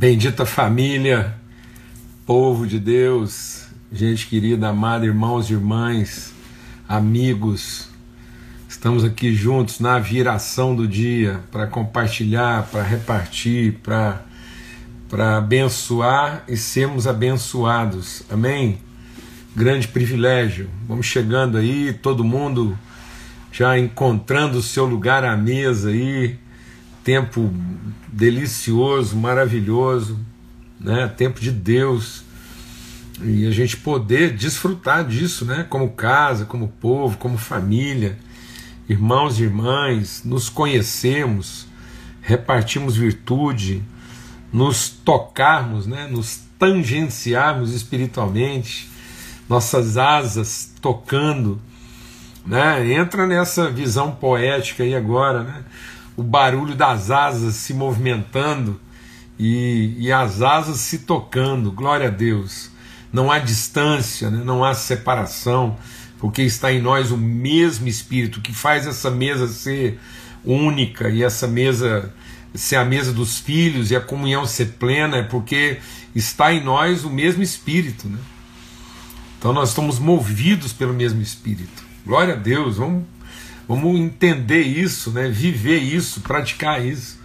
Bendita família, povo de Deus, gente querida, amada, irmãos e irmãs, amigos, estamos aqui juntos na viração do dia para compartilhar, para repartir, para para abençoar e sermos abençoados. Amém? Grande privilégio. Vamos chegando aí, todo mundo já encontrando o seu lugar à mesa aí tempo delicioso, maravilhoso, né? Tempo de Deus. E a gente poder desfrutar disso, né? Como casa, como povo, como família, irmãos e irmãs, nos conhecemos, repartimos virtude, nos tocarmos, né? Nos tangenciarmos espiritualmente, nossas asas tocando, né? Entra nessa visão poética aí agora, né? O barulho das asas se movimentando e, e as asas se tocando, glória a Deus. Não há distância, né? não há separação, porque está em nós o mesmo Espírito que faz essa mesa ser única e essa mesa ser a mesa dos filhos e a comunhão ser plena, é porque está em nós o mesmo Espírito. Né? Então nós estamos movidos pelo mesmo Espírito. Glória a Deus, vamos Vamos entender isso, né? viver isso, praticar isso.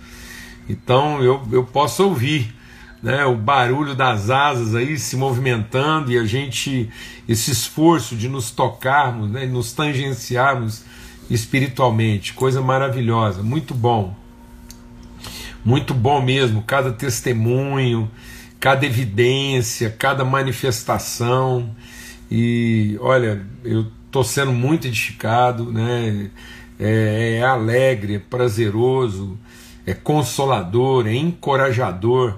Então eu, eu posso ouvir né, o barulho das asas aí se movimentando e a gente, esse esforço de nos tocarmos, né, nos tangenciarmos espiritualmente, coisa maravilhosa, muito bom. Muito bom mesmo, cada testemunho, cada evidência, cada manifestação. E olha, eu estou sendo muito edificado, né? É, é, alegre, é prazeroso, é consolador, é encorajador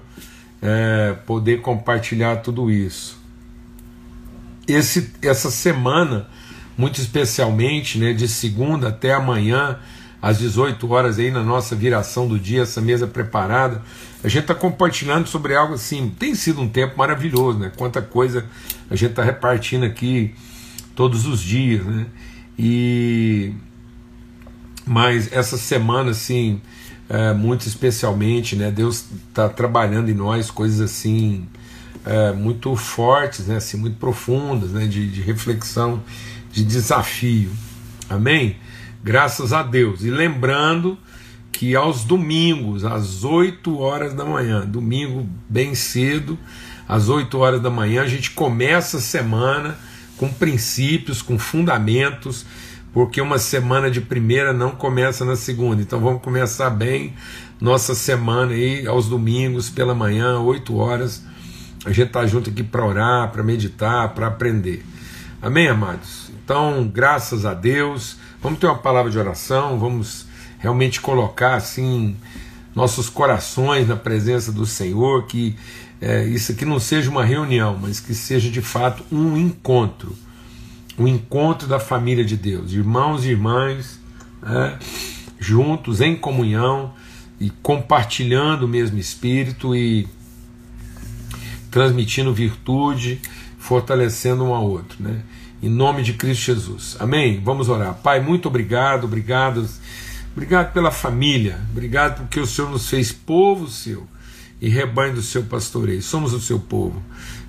é, poder compartilhar tudo isso. Esse, essa semana, muito especialmente, né, de segunda até amanhã, às 18 horas aí na nossa viração do dia, essa mesa preparada, a gente está compartilhando sobre algo assim. Tem sido um tempo maravilhoso, né? Quanta coisa a gente está repartindo aqui todos os dias, né? E mas essa semana assim, é, muito especialmente, né? Deus está trabalhando em nós coisas assim é, muito fortes, né? Assim, muito profundas, né? De, de reflexão, de desafio. Amém? Graças a Deus. E lembrando que aos domingos, às 8 horas da manhã, domingo bem cedo, às 8 horas da manhã, a gente começa a semana com princípios, com fundamentos, porque uma semana de primeira não começa na segunda. Então vamos começar bem nossa semana aí aos domingos pela manhã, 8 horas. A gente está junto aqui para orar, para meditar, para aprender. Amém, amados? Então, graças a Deus, vamos ter uma palavra de oração, vamos realmente colocar assim nossos corações na presença do Senhor, que é, isso aqui não seja uma reunião, mas que seja de fato um encontro um encontro da família de Deus, irmãos e irmãs, né, juntos em comunhão e compartilhando o mesmo espírito e transmitindo virtude, fortalecendo um ao outro, né? Em nome de Cristo Jesus. Amém? Vamos orar. Pai, muito obrigado, obrigado, obrigado pela família, obrigado porque o Senhor nos fez povo seu e rebanho do seu pastoreio. Somos o seu povo.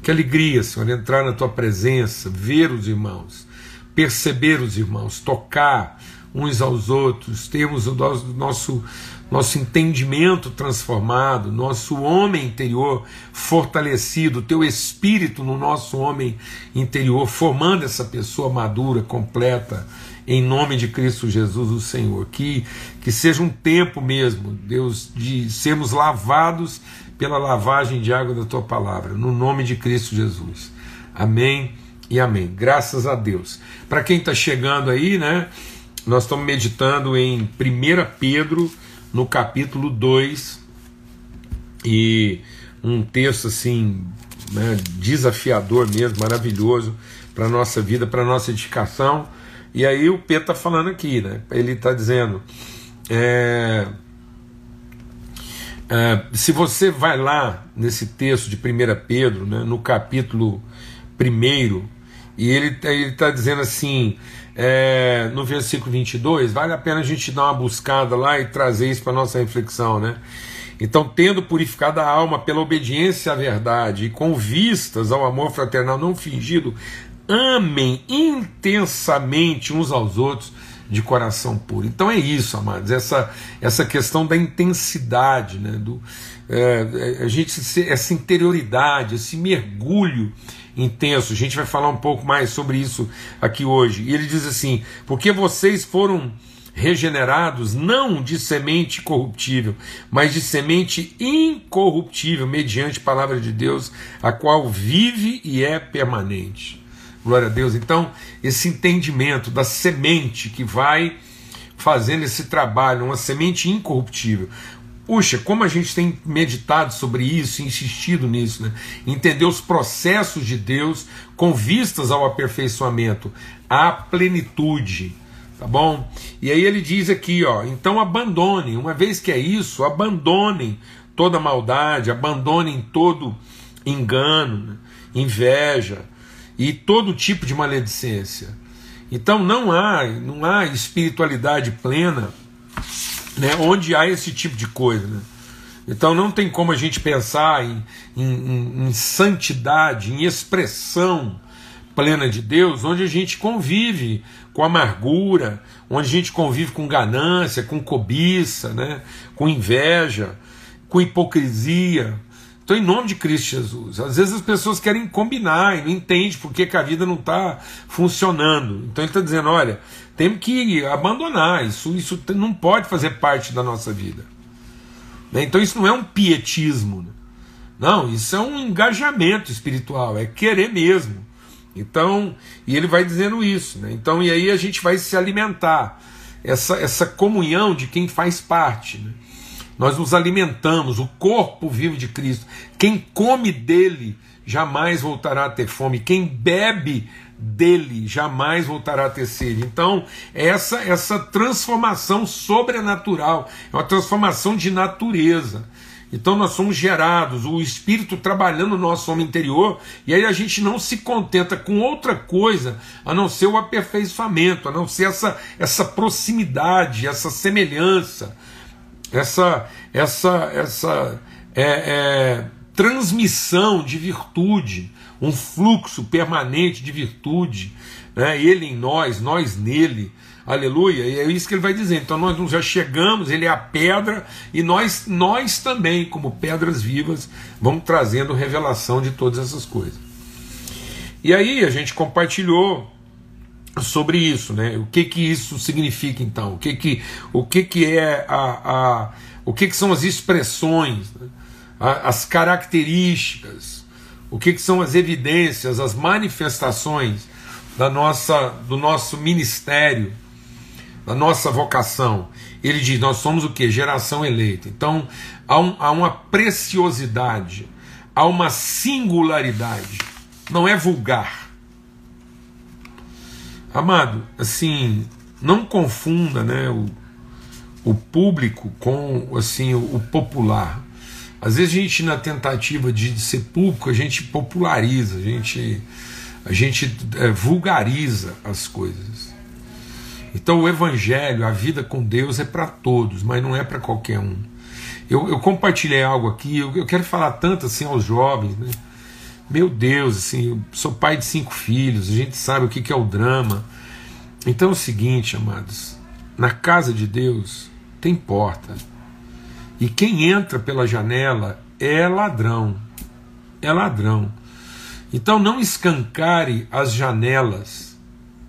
Que alegria, Senhor, entrar na tua presença, ver os irmãos, perceber os irmãos, tocar uns aos outros, termos o nosso, nosso entendimento transformado, nosso homem interior fortalecido, teu espírito no nosso homem interior, formando essa pessoa madura, completa, em nome de Cristo Jesus, o Senhor. Que, que seja um tempo mesmo, Deus, de sermos lavados pela lavagem de água da tua palavra, no nome de Cristo Jesus. Amém e amém. Graças a Deus. Para quem está chegando aí, né? Nós estamos meditando em 1 Pedro, no capítulo 2, e um texto assim, né, desafiador mesmo, maravilhoso para a nossa vida, para a nossa edificação. E aí o Pedro está falando aqui, né? Ele está dizendo. É, é, se você vai lá nesse texto de 1 Pedro, né, no capítulo 1, e ele está dizendo assim, é, no versículo 22, vale a pena a gente dar uma buscada lá e trazer isso para nossa reflexão, né? Então, tendo purificado a alma pela obediência à verdade e com vistas ao amor fraternal não fingido, amem intensamente uns aos outros de coração puro. Então é isso, amados, essa, essa questão da intensidade, né, do, é, a gente essa interioridade, esse mergulho intenso. A gente vai falar um pouco mais sobre isso aqui hoje. E ele diz assim: porque vocês foram regenerados não de semente corruptível, mas de semente incorruptível, mediante a palavra de Deus, a qual vive e é permanente. Glória a Deus. Então, esse entendimento da semente que vai fazendo esse trabalho, uma semente incorruptível. Puxa, como a gente tem meditado sobre isso, insistido nisso, né? Entender os processos de Deus com vistas ao aperfeiçoamento, à plenitude, tá bom? E aí ele diz aqui, ó, então abandonem, uma vez que é isso, abandonem toda maldade, abandonem todo engano, né? inveja e todo tipo de maledicência. Então não há, não há espiritualidade plena né, onde há esse tipo de coisa. Né? Então não tem como a gente pensar em, em, em, santidade, em expressão plena de Deus, onde a gente convive com amargura, onde a gente convive com ganância, com cobiça, né, com inveja, com hipocrisia. Então, em nome de Cristo Jesus, às vezes as pessoas querem combinar e não entendem porque que a vida não está funcionando. Então ele está dizendo: olha, temos que abandonar, isso, isso não pode fazer parte da nossa vida. Né? Então isso não é um pietismo. Né? Não, isso é um engajamento espiritual, é querer mesmo. Então, e ele vai dizendo isso. Né? Então, e aí a gente vai se alimentar. Essa, essa comunhão de quem faz parte. Né? Nós nos alimentamos, o corpo vivo de Cristo. Quem come dele jamais voltará a ter fome. Quem bebe dele jamais voltará a ter sede. Então, essa essa transformação sobrenatural, é uma transformação de natureza. Então nós somos gerados, o Espírito trabalhando no nosso homem interior, e aí a gente não se contenta com outra coisa a não ser o aperfeiçoamento, a não ser essa, essa proximidade, essa semelhança, essa, essa, essa é, é, transmissão de virtude um fluxo permanente de virtude, né? ele em nós, nós nele, aleluia, e é isso que ele vai dizer. Então nós já chegamos, ele é a pedra, e nós, nós também, como pedras vivas, vamos trazendo revelação de todas essas coisas. E aí a gente compartilhou sobre isso, né? O que que isso significa então? O que que, o que, que é a, a o que, que são as expressões, né? as características, o que, que são as evidências, as manifestações da nossa, do nosso ministério, da nossa vocação. Ele diz: nós somos o que? Geração eleita. Então há, um, há uma preciosidade, há uma singularidade, não é vulgar. Amado, assim, não confunda né, o, o público com assim o, o popular. Às vezes a gente, na tentativa de, de ser público, a gente populariza, a gente, a gente é, vulgariza as coisas. Então o Evangelho, a vida com Deus é para todos, mas não é para qualquer um. Eu, eu, compartilhei algo aqui, eu, eu, quero falar tanto assim aos jovens, né? Meu Deus, assim, eu sou pai de cinco filhos, a gente sabe o que, que é o drama. Então é o seguinte, amados, na casa de Deus tem porta. E quem entra pela janela é ladrão. É ladrão. Então não escancare as janelas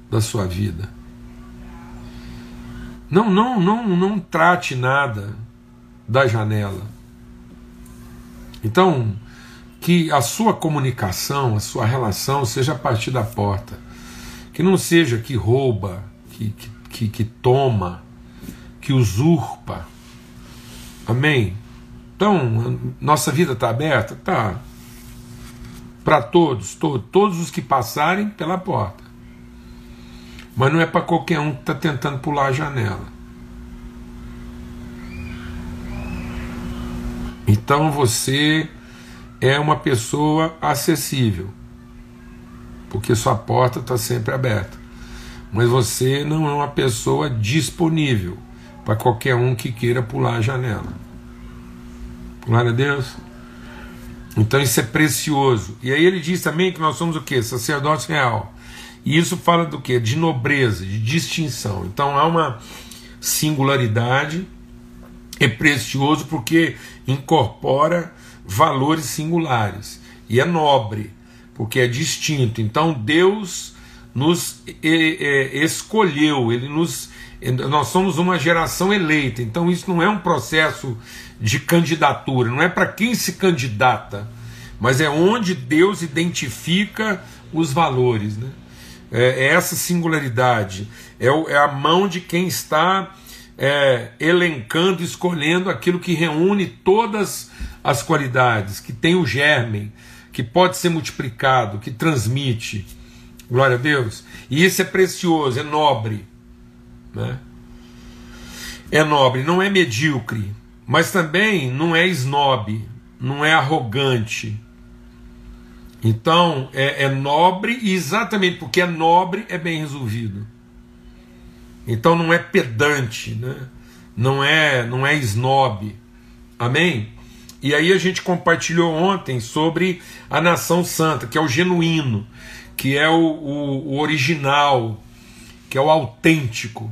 da sua vida. Não, não, não, não trate nada da janela. Então, que a sua comunicação, a sua relação seja a partir da porta. Que não seja que rouba, que, que, que toma, que usurpa Amém? Então, nossa vida está aberta? Tá. Para todos, todos, todos os que passarem pela porta. Mas não é para qualquer um que está tentando pular a janela. Então você é uma pessoa acessível, porque sua porta está sempre aberta. Mas você não é uma pessoa disponível para qualquer um que queira pular a janela. Glória a Deus. Então isso é precioso. E aí ele diz também que nós somos o que? Sacerdócio real. E isso fala do que? De nobreza, de distinção. Então há uma singularidade, é precioso porque incorpora valores singulares. E é nobre, porque é distinto. Então Deus nos escolheu, ele nos nós somos uma geração eleita, então isso não é um processo de candidatura, não é para quem se candidata, mas é onde Deus identifica os valores. Né? É, é essa singularidade, é, é, a mão de quem está é, elencando, escolhendo aquilo que reúne todas as qualidades, que tem o germe, que pode ser multiplicado, que transmite. Glória a Deus. E isso é precioso, é nobre. Né? É nobre, não é medíocre, mas também não é snob, não é arrogante. Então é, é nobre e exatamente porque é nobre é bem resolvido. Então não é pedante, né? não é não é snob. Amém? E aí a gente compartilhou ontem sobre a nação santa, que é o genuíno, que é o, o, o original, que é o autêntico.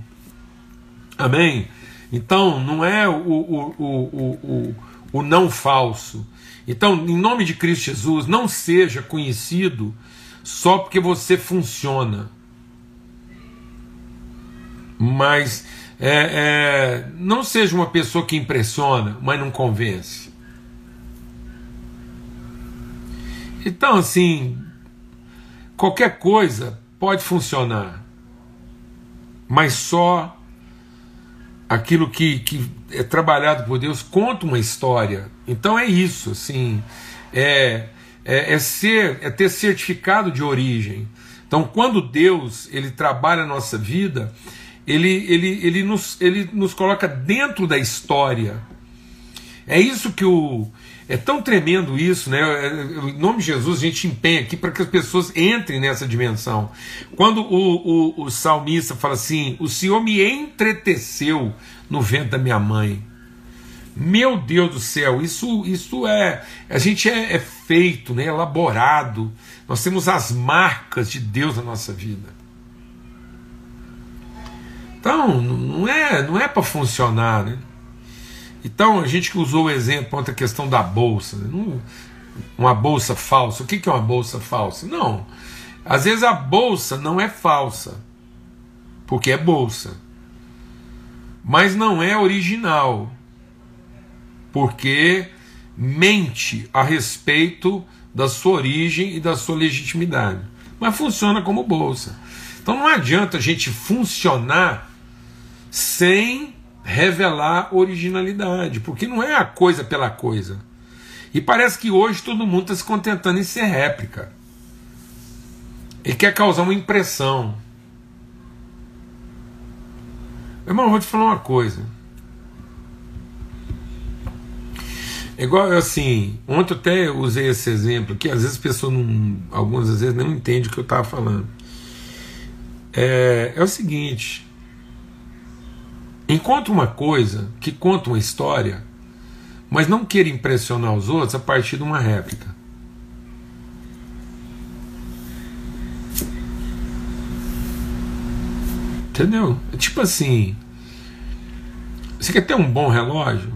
Amém? Então, não é o, o, o, o, não falso. Então, em nome de Cristo Jesus, não seja conhecido só porque você funciona. Mas é, é, não seja uma pessoa que impressiona, mas não convence. Então, assim, qualquer coisa pode funcionar, mas só aquilo que, que é trabalhado por Deus conta uma história. Então é isso, assim, é, é, é, ser, é ter certificado de origem. Então, quando Deus ele trabalha a nossa vida, ele, ele, ele, nos, ele nos coloca dentro da história. É isso que o, é tão tremendo isso, né? É, em nome de Jesus, a gente empenha aqui para que as pessoas entrem nessa dimensão. Quando o, o, o salmista fala assim: O Senhor me entreteceu no vento da minha mãe. Meu Deus do céu, isso, isso é. A gente é, é feito, né, elaborado. Nós temos as marcas de Deus na nossa vida. Então, não é, não é para funcionar, né? Então, a gente que usou o exemplo outra questão da bolsa, uma bolsa falsa. O que é uma bolsa falsa? Não. Às vezes a bolsa não é falsa, porque é bolsa. Mas não é original, porque mente a respeito da sua origem e da sua legitimidade. Mas funciona como bolsa. Então não adianta a gente funcionar sem revelar originalidade, porque não é a coisa pela coisa. E parece que hoje todo mundo está se contentando em ser réplica. E quer causar uma impressão. Irmão, vou te falar uma coisa. Igual assim, ontem eu até usei esse exemplo, que às vezes as pessoas não. Algumas vezes não entendem o que eu estava falando. É, é o seguinte, Encontre uma coisa que conta uma história, mas não queira impressionar os outros a partir de uma réplica. Entendeu? É tipo assim: você quer ter um bom relógio?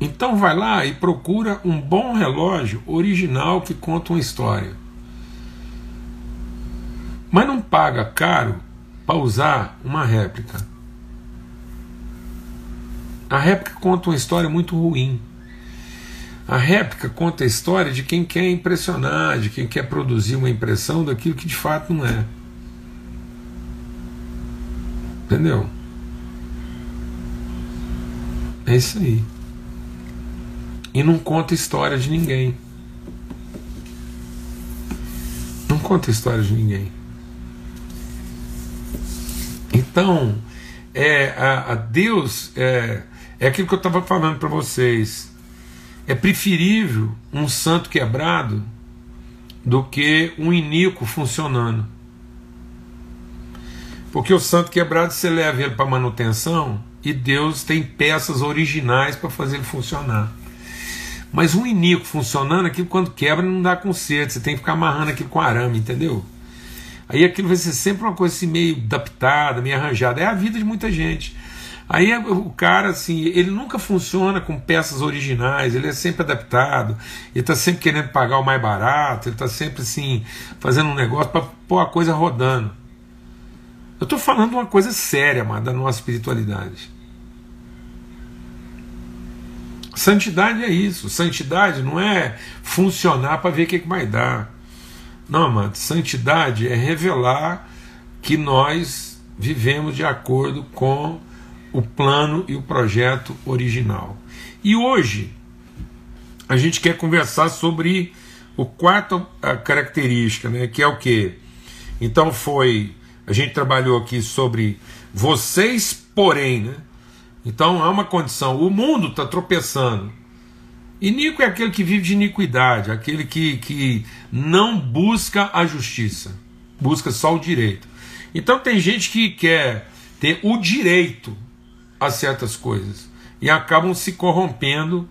Então vai lá e procura um bom relógio original que conta uma história. Mas não paga caro para usar uma réplica. A réplica conta uma história muito ruim. A réplica conta a história de quem quer impressionar, de quem quer produzir uma impressão daquilo que de fato não é. Entendeu? É isso aí. E não conta história de ninguém. Não conta história de ninguém. Então, é, a, a Deus é, é aquilo que eu estava falando para vocês. É preferível um santo quebrado do que um iníquo funcionando. Porque o santo quebrado você leva ele para manutenção e Deus tem peças originais para fazer ele funcionar. Mas um inico funcionando, aquilo quando quebra não dá conserto, você tem que ficar amarrando aquilo com arame, entendeu? Aí aquilo vai ser sempre uma coisa assim meio adaptada, meio arranjada. É a vida de muita gente. Aí o cara, assim, ele nunca funciona com peças originais, ele é sempre adaptado, ele está sempre querendo pagar o mais barato, ele está sempre, assim, fazendo um negócio para pôr a coisa rodando. Eu estou falando uma coisa séria, mano, da nossa espiritualidade. Santidade é isso. Santidade não é funcionar para ver o que, que vai dar. Não, mano. Santidade é revelar que nós vivemos de acordo com o plano e o projeto original. E hoje a gente quer conversar sobre o quarto característica, né, que é o que? Então foi, a gente trabalhou aqui sobre vocês, porém, né? Então há uma condição, o mundo está tropeçando. E Nico é aquele que vive de iniquidade, aquele que, que não busca a justiça, busca só o direito. Então tem gente que quer ter o direito a certas coisas e acabam se corrompendo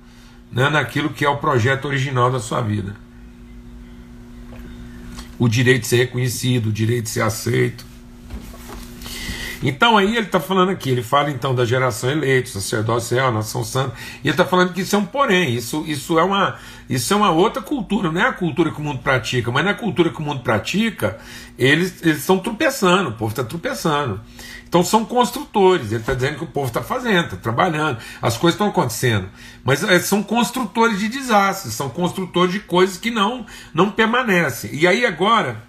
né, naquilo que é o projeto original da sua vida. O direito de ser reconhecido, o direito de ser aceito. Então aí ele está falando aqui, ele fala então da geração eleita, sacerdócio real, nação santa, e ele está falando que isso é um porém, isso, isso, é uma, isso é uma outra cultura, não é a cultura que o mundo pratica, mas na cultura que o mundo pratica, eles, eles estão tropeçando, o povo está tropeçando. Então são construtores, ele está dizendo que o povo está fazendo, está trabalhando, as coisas estão acontecendo. Mas é, são construtores de desastres, são construtores de coisas que não, não permanecem. E aí agora,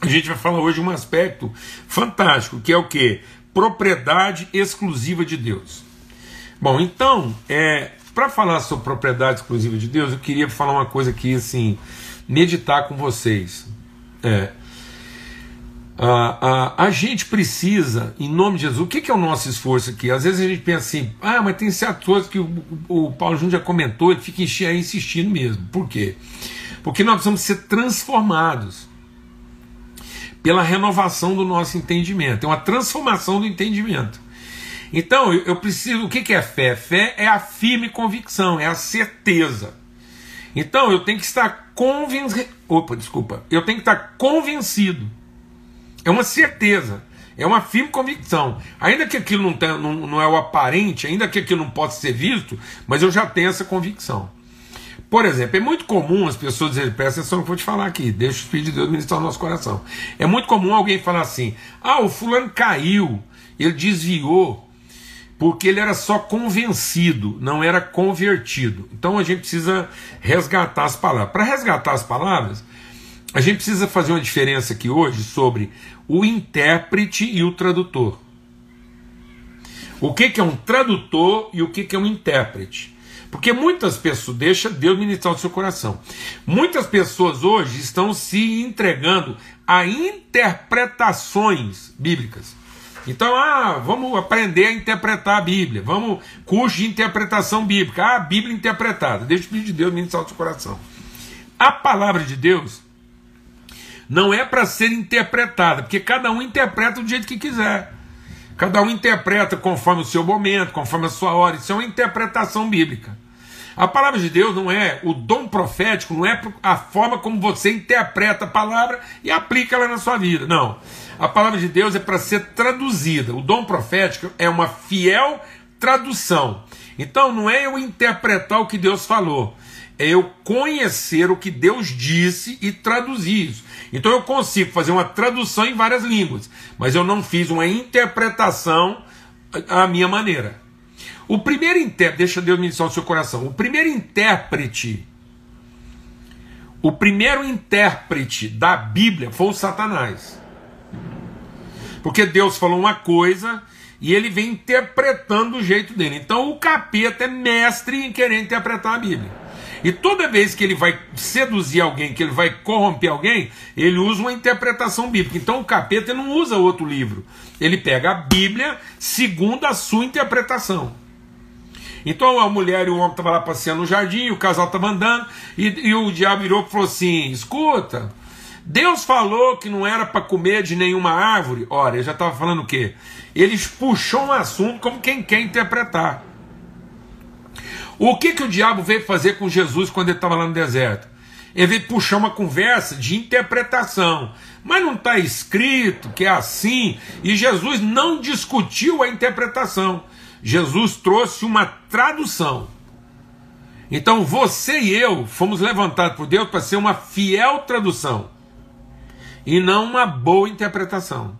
a gente vai falar hoje um aspecto fantástico, que é o que? Propriedade exclusiva de Deus. Bom, então, é, para falar sobre propriedade exclusiva de Deus, eu queria falar uma coisa aqui, assim, meditar com vocês. É, a, a, a gente precisa, em nome de Jesus, o que, que, é o nosso esforço aqui? Às vezes a gente pensa assim, ah, mas tem certas coisas que o, o Paulo Júnior já comentou, ele fica insistindo mesmo. Por quê? Porque nós precisamos ser transformados pela renovação do nosso entendimento, é uma transformação do entendimento. Então, eu, preciso. O que, é fé? Fé é a firme convicção, é a certeza. Então, eu tenho que estar convencido. Opa, desculpa. Eu tenho que estar convencido é uma certeza, é uma firme convicção. Ainda que aquilo não, tem, não, não é o aparente, ainda que aquilo não possa ser visto, mas eu já tenho essa convicção. Por exemplo, é muito comum as pessoas dizerem, presta atenção no que eu vou te falar aqui, deixa o Espírito de Deus ministrar o nosso coração. É muito comum alguém falar assim: ah, o fulano caiu, ele desviou, porque ele era só convencido, não era convertido. Então a gente precisa resgatar as palavras. Para resgatar as palavras, a gente precisa fazer uma diferença aqui hoje sobre o intérprete e o tradutor. O que, que é um tradutor e o que, que é um intérprete? Porque muitas pessoas, deixa Deus ministrar o seu coração. Muitas pessoas hoje estão se entregando a interpretações bíblicas. Então, ah, vamos aprender a interpretar a Bíblia. Vamos, curso de interpretação bíblica. Ah, a Bíblia interpretada. Deixa o Espírito de Deus ministrar o seu coração. A palavra de Deus não é para ser interpretada, porque cada um interpreta do jeito que quiser. Cada um interpreta conforme o seu momento, conforme a sua hora. Isso é uma interpretação bíblica. A palavra de Deus não é o dom profético, não é a forma como você interpreta a palavra e aplica ela na sua vida. Não. A palavra de Deus é para ser traduzida. O dom profético é uma fiel tradução. Então não é eu interpretar o que Deus falou, é eu conhecer o que Deus disse e traduzir isso. Então eu consigo fazer uma tradução em várias línguas, mas eu não fiz uma interpretação à minha maneira. O primeiro intérprete, deixa Deus ministrar o seu coração. O primeiro intérprete, o primeiro intérprete da Bíblia foi o Satanás. Porque Deus falou uma coisa e ele vem interpretando do jeito dele. Então o capeta é mestre em querer interpretar a Bíblia. E toda vez que ele vai seduzir alguém, que ele vai corromper alguém, ele usa uma interpretação bíblica. Então o capeta não usa outro livro. Ele pega a Bíblia segundo a sua interpretação. Então a mulher e o homem estavam lá passeando no jardim, o casal estava andando, e, e, o diabo virou e falou assim: escuta, Deus falou que não era para comer de nenhuma árvore. Ora, ele já estava falando o quê? Eles puxou um assunto como quem quer interpretar. O que, que o diabo veio fazer com Jesus quando ele estava lá no deserto? Ele veio puxar uma conversa de interpretação. Mas não está escrito que é assim. E Jesus não discutiu a interpretação. Jesus trouxe uma tradução. Então você e eu fomos levantados por Deus para ser uma fiel tradução e não uma boa interpretação.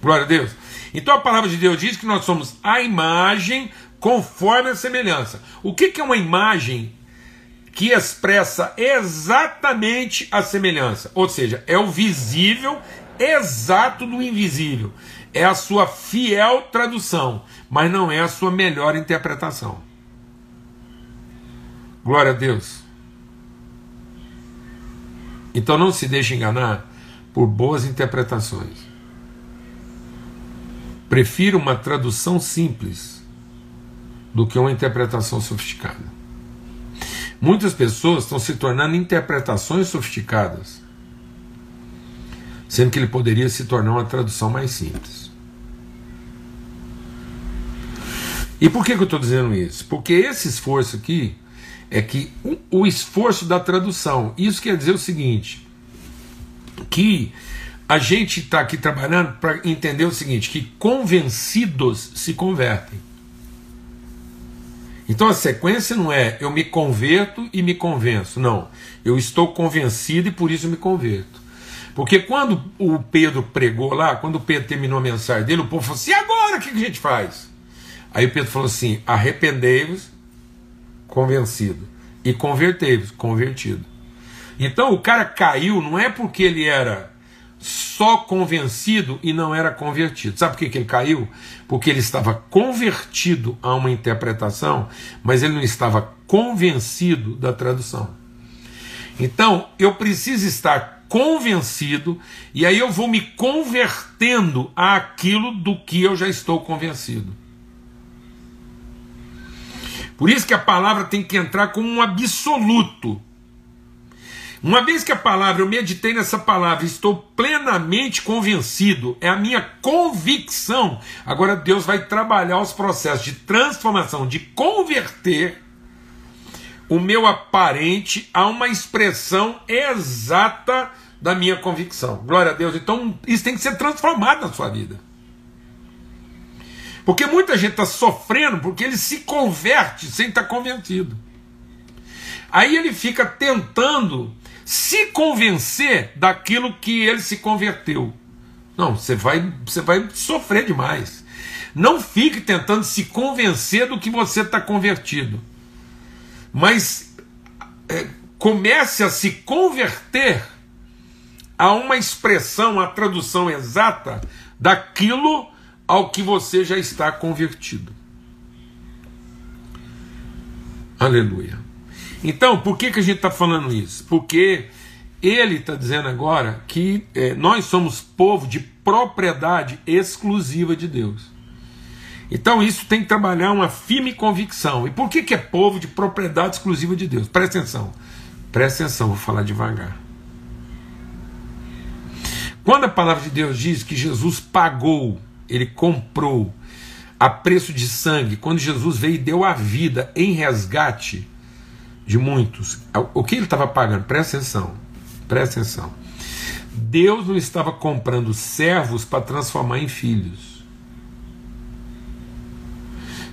Glória a Deus. Então a palavra de Deus diz que nós somos a imagem conforme a semelhança. O que, que é uma imagem que expressa exatamente a semelhança? Ou seja, é o visível exato do invisível. É a sua fiel tradução, mas não é a sua melhor interpretação. Glória a Deus. Então não se deixe enganar por boas interpretações. Prefiro uma tradução simples do que uma interpretação sofisticada. Muitas pessoas estão se tornando interpretações sofisticadas, sendo que ele poderia se tornar uma tradução mais simples. E por que, que eu estou dizendo isso? Porque esse esforço aqui é que o, o esforço da tradução, isso quer dizer o seguinte: que a gente está aqui trabalhando para entender o seguinte: que convencidos se convertem. Então a sequência não é eu me converto e me convenço. Não. Eu estou convencido e por isso me converto. Porque quando o Pedro pregou lá, quando o Pedro terminou a mensagem dele, o povo falou assim: agora o que a gente faz? Aí Pedro falou assim: arrependei-vos convencido. E convertei-vos, convertido. Então o cara caiu não é porque ele era só convencido e não era convertido. Sabe por que, que ele caiu? Porque ele estava convertido a uma interpretação, mas ele não estava convencido da tradução. Então eu preciso estar convencido e aí eu vou me convertendo àquilo do que eu já estou convencido. Por isso que a palavra tem que entrar como um absoluto. Uma vez que a palavra, eu meditei nessa palavra, estou plenamente convencido, é a minha convicção. Agora Deus vai trabalhar os processos de transformação, de converter o meu aparente a uma expressão exata da minha convicção. Glória a Deus. Então, isso tem que ser transformado na sua vida. Porque muita gente está sofrendo porque ele se converte sem estar tá. Aí ele fica tentando se convencer daquilo que ele se converteu. Não, você vai, você vai sofrer demais. Não fique tentando se convencer do que você está convertido. Mas é, comece a se converter a uma expressão, a tradução exata daquilo ao que você já está convertido. Aleluia. Então, por que, que a gente está falando isso? Porque ele está dizendo agora que é, nós somos povo de propriedade exclusiva de Deus. Então isso tem que trabalhar uma firme convicção. E por que, que é povo de propriedade exclusiva de Deus? Presta atenção. Presta atenção, vou falar devagar. Quando a palavra de Deus diz que Jesus pagou ele comprou a preço de sangue, quando Jesus veio e deu a vida em resgate de muitos. O que ele estava pagando? Presta atenção, presta atenção. Deus não estava comprando servos para transformar em filhos.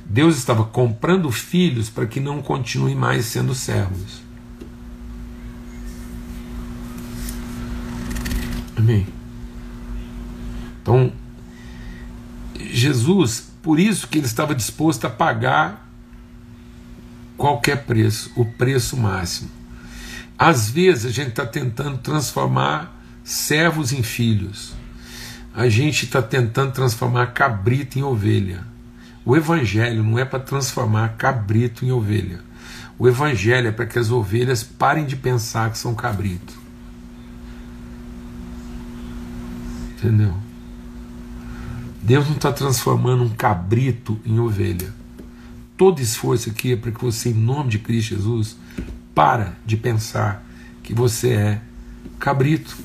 Deus estava comprando filhos para que não continuem mais sendo servos. Amém. Então, Jesus, por isso que ele estava disposto a pagar qualquer preço, o preço máximo. Às vezes a gente está tentando transformar servos em filhos. A gente está tentando transformar cabrito em ovelha. O evangelho não é para transformar cabrito em ovelha. O evangelho é para que as ovelhas parem de pensar que são cabrito. Entendeu? Deus não está transformando um cabrito em ovelha. Todo esforço aqui é para que você, em nome de Cristo Jesus, para de pensar que você é cabrito,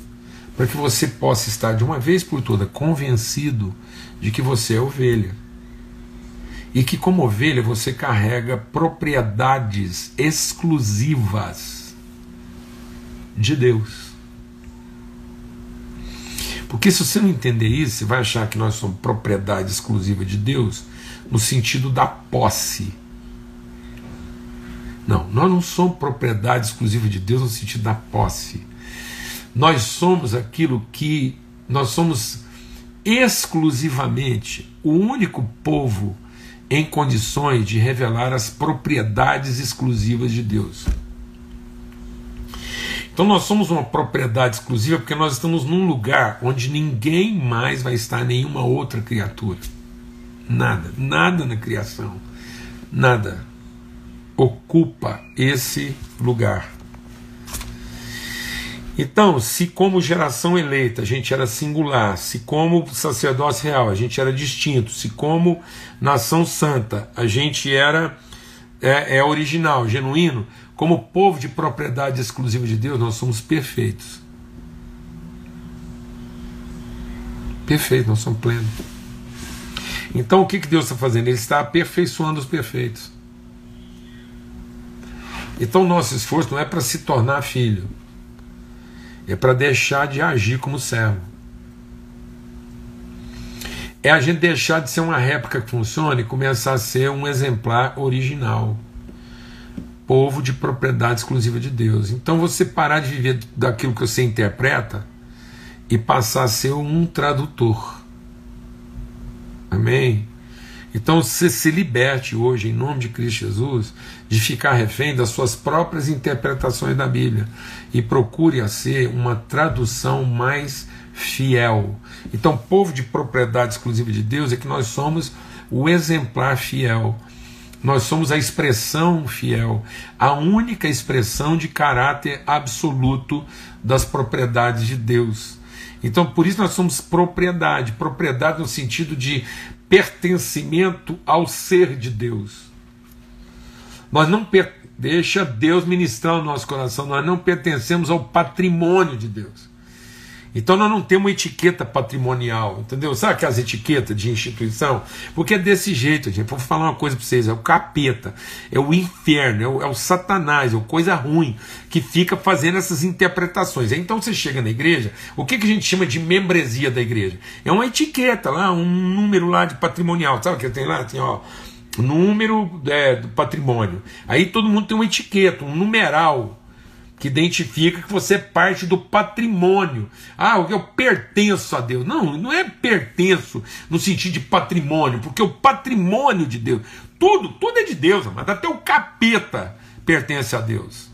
para que você possa estar de uma vez por toda convencido de que você é ovelha. e que, como ovelha, você carrega propriedades exclusivas de Deus. Porque se você não entender isso, você vai achar que nós somos propriedade exclusiva de Deus no sentido da posse. Não, nós não somos propriedade exclusiva de Deus no sentido da posse. Nós somos aquilo que nós somos exclusivamente o único povo em condições de revelar as propriedades exclusivas de Deus. Então nós somos uma propriedade exclusiva porque nós estamos num lugar onde ninguém mais vai estar, nenhuma outra criatura. Nada, nada na criação, nada ocupa esse lugar. Então, se como geração eleita a gente era singular, se como sacerdócio real a gente era distinto, se como nação santa a gente era é, é original, genuíno, como povo de propriedade exclusiva de Deus, nós somos perfeitos. Perfeito, nós somos plenos. Então o que, que Deus está fazendo? Ele está aperfeiçoando os perfeitos. Então nosso esforço não é para se tornar filho é para deixar de agir como servo. É a gente deixar de ser uma réplica que funciona e começar a ser um exemplar original. Povo de propriedade exclusiva de Deus. Então você parar de viver daquilo que você interpreta e passar a ser um tradutor. Amém? Então você se liberte hoje, em nome de Cristo Jesus, de ficar refém das suas próprias interpretações da Bíblia e procure a ser uma tradução mais fiel. Então, povo de propriedade exclusiva de Deus é que nós somos o exemplar fiel. Nós somos a expressão fiel, a única expressão de caráter absoluto das propriedades de Deus. Então, por isso nós somos propriedade, propriedade no sentido de pertencimento ao ser de Deus. Nós não deixa Deus ministrar o nosso coração, nós não pertencemos ao patrimônio de Deus. Então nós não temos etiqueta patrimonial, entendeu? Sabe aquelas etiquetas de instituição? Porque é desse jeito, gente. Vou falar uma coisa para vocês: é o capeta, é o inferno, é o, é o satanás, é o coisa ruim que fica fazendo essas interpretações. Então você chega na igreja, o que, que a gente chama de membresia da igreja? É uma etiqueta lá, um número lá de patrimonial, sabe o que tem lá? Tem, ó, número é, do patrimônio. Aí todo mundo tem uma etiqueta, um numeral que identifica que você é parte do patrimônio. Ah, eu pertenço a Deus. Não, não é pertenço no sentido de patrimônio, porque o patrimônio de Deus, tudo, tudo é de Deus, mas até o capeta pertence a Deus.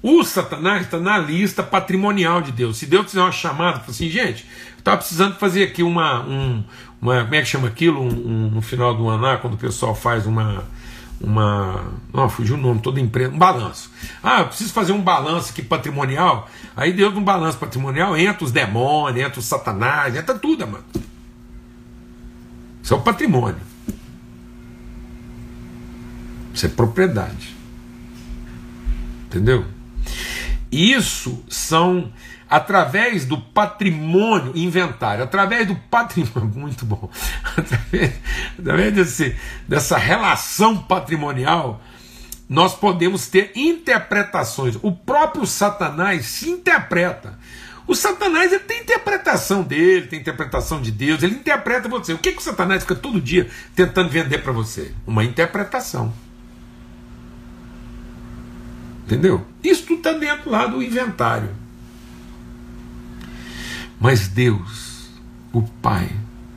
O Satanás está na lista patrimonial de Deus. Se Deus fizer uma chamada, assim, gente, estava precisando fazer aqui uma, um, uma, como é que chama aquilo, um, um, no final do ano, quando o pessoal faz uma, uma. Não, fugiu o nome, toda empresa. Um balanço. Ah, eu preciso fazer um balanço aqui patrimonial. Aí dentro de um balanço patrimonial entra os demônios, entra os satanás, entra tudo, mano. Isso é o patrimônio. Isso é propriedade. Entendeu? Isso são através do patrimônio inventário, através do patrimônio, muito bom, através, através desse, dessa relação patrimonial, nós podemos ter interpretações. O próprio Satanás se interpreta. O Satanás ele tem interpretação dele, tem interpretação de Deus, ele interpreta você. O que, que o Satanás fica todo dia tentando vender para você? Uma interpretação. Entendeu? Isso tudo está dentro lá do inventário. Mas Deus, o Pai,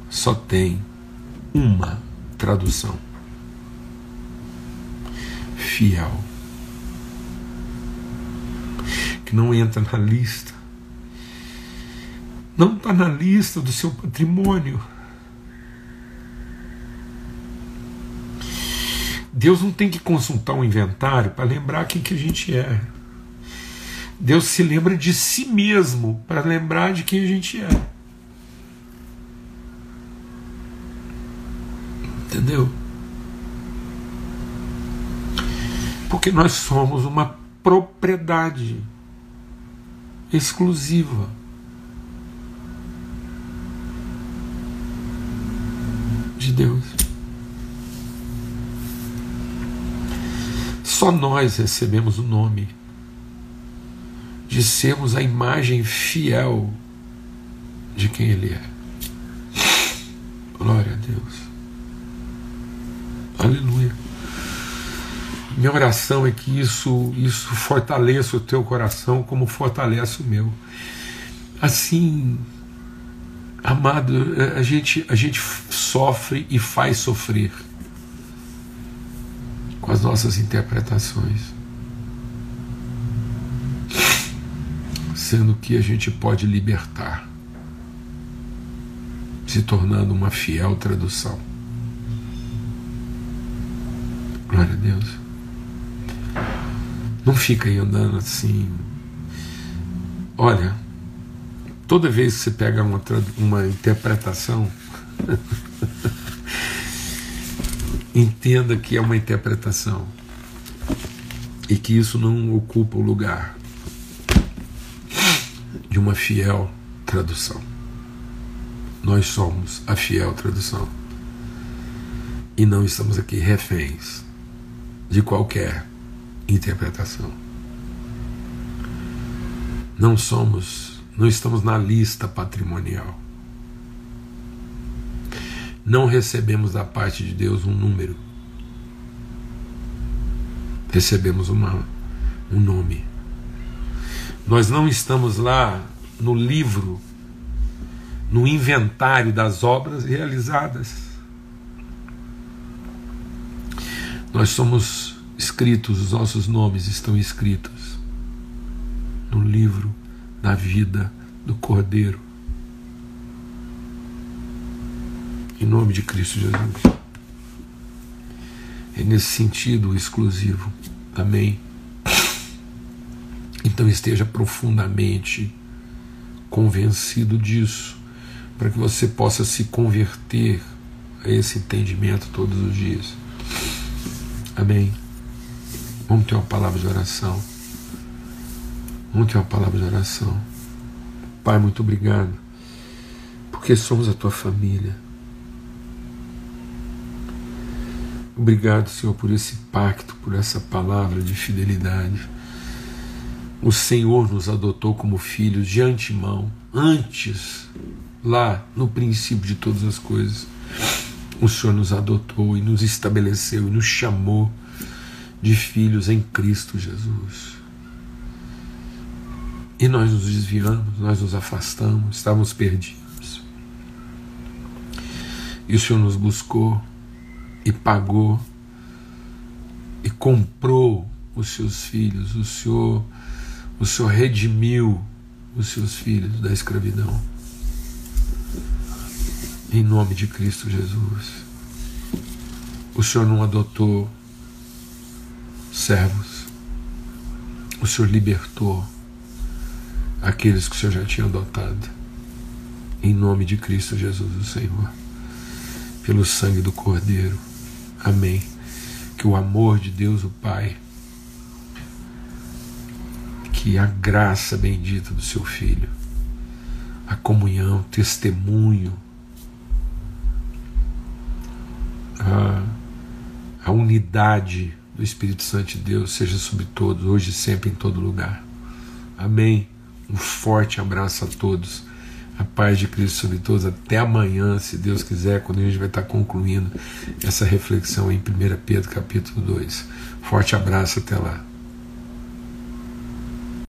só tem uma tradução: fiel. Que não entra na lista, não está na lista do seu patrimônio. Deus não tem que consultar um inventário para lembrar quem que a gente é. Deus se lembra de si mesmo para lembrar de quem a gente é. Entendeu? Porque nós somos uma propriedade exclusiva. de Deus. Só nós recebemos o nome de sermos a imagem fiel de quem Ele é. Glória a Deus. Aleluia. Minha oração é que isso, isso fortaleça o teu coração como fortalece o meu. Assim, amado, a gente, a gente sofre e faz sofrer com as nossas interpretações. Sendo que a gente pode libertar, se tornando uma fiel tradução. Glória a Deus. Não fica aí andando assim. Olha, toda vez que você pega uma, uma interpretação, entenda que é uma interpretação e que isso não ocupa o lugar de uma fiel tradução. Nós somos a fiel tradução e não estamos aqui reféns de qualquer interpretação. Não somos, não estamos na lista patrimonial. Não recebemos da parte de Deus um número. Recebemos uma, um nome. Nós não estamos lá no livro, no inventário das obras realizadas. Nós somos escritos, os nossos nomes estão escritos no livro da vida do Cordeiro. Em nome de Cristo Jesus. É nesse sentido exclusivo. Amém. Então esteja profundamente convencido disso, para que você possa se converter a esse entendimento todos os dias. Amém. Vamos ter uma palavra de oração. Vamos ter uma palavra de oração. Pai, muito obrigado, porque somos a tua família. Obrigado, Senhor, por esse pacto, por essa palavra de fidelidade. O Senhor nos adotou como filhos de antemão, antes, lá no princípio de todas as coisas. O Senhor nos adotou e nos estabeleceu e nos chamou de filhos em Cristo Jesus. E nós nos desviamos, nós nos afastamos, estávamos perdidos. E o Senhor nos buscou e pagou e comprou os seus filhos. O Senhor, o Senhor redimiu os seus filhos da escravidão. Em nome de Cristo Jesus. O Senhor não adotou servos. O Senhor libertou aqueles que o Senhor já tinha adotado. Em nome de Cristo Jesus, o Senhor. Pelo sangue do Cordeiro. Amém. Que o amor de Deus, o Pai, que a graça bendita do seu Filho, a comunhão, o testemunho, a, a unidade do Espírito Santo de Deus seja sobre todos, hoje e sempre, em todo lugar. Amém. Um forte abraço a todos. A paz de Cristo sobre todos. Até amanhã, se Deus quiser, quando a gente vai estar concluindo essa reflexão em 1 Pedro capítulo 2. Forte abraço, até lá.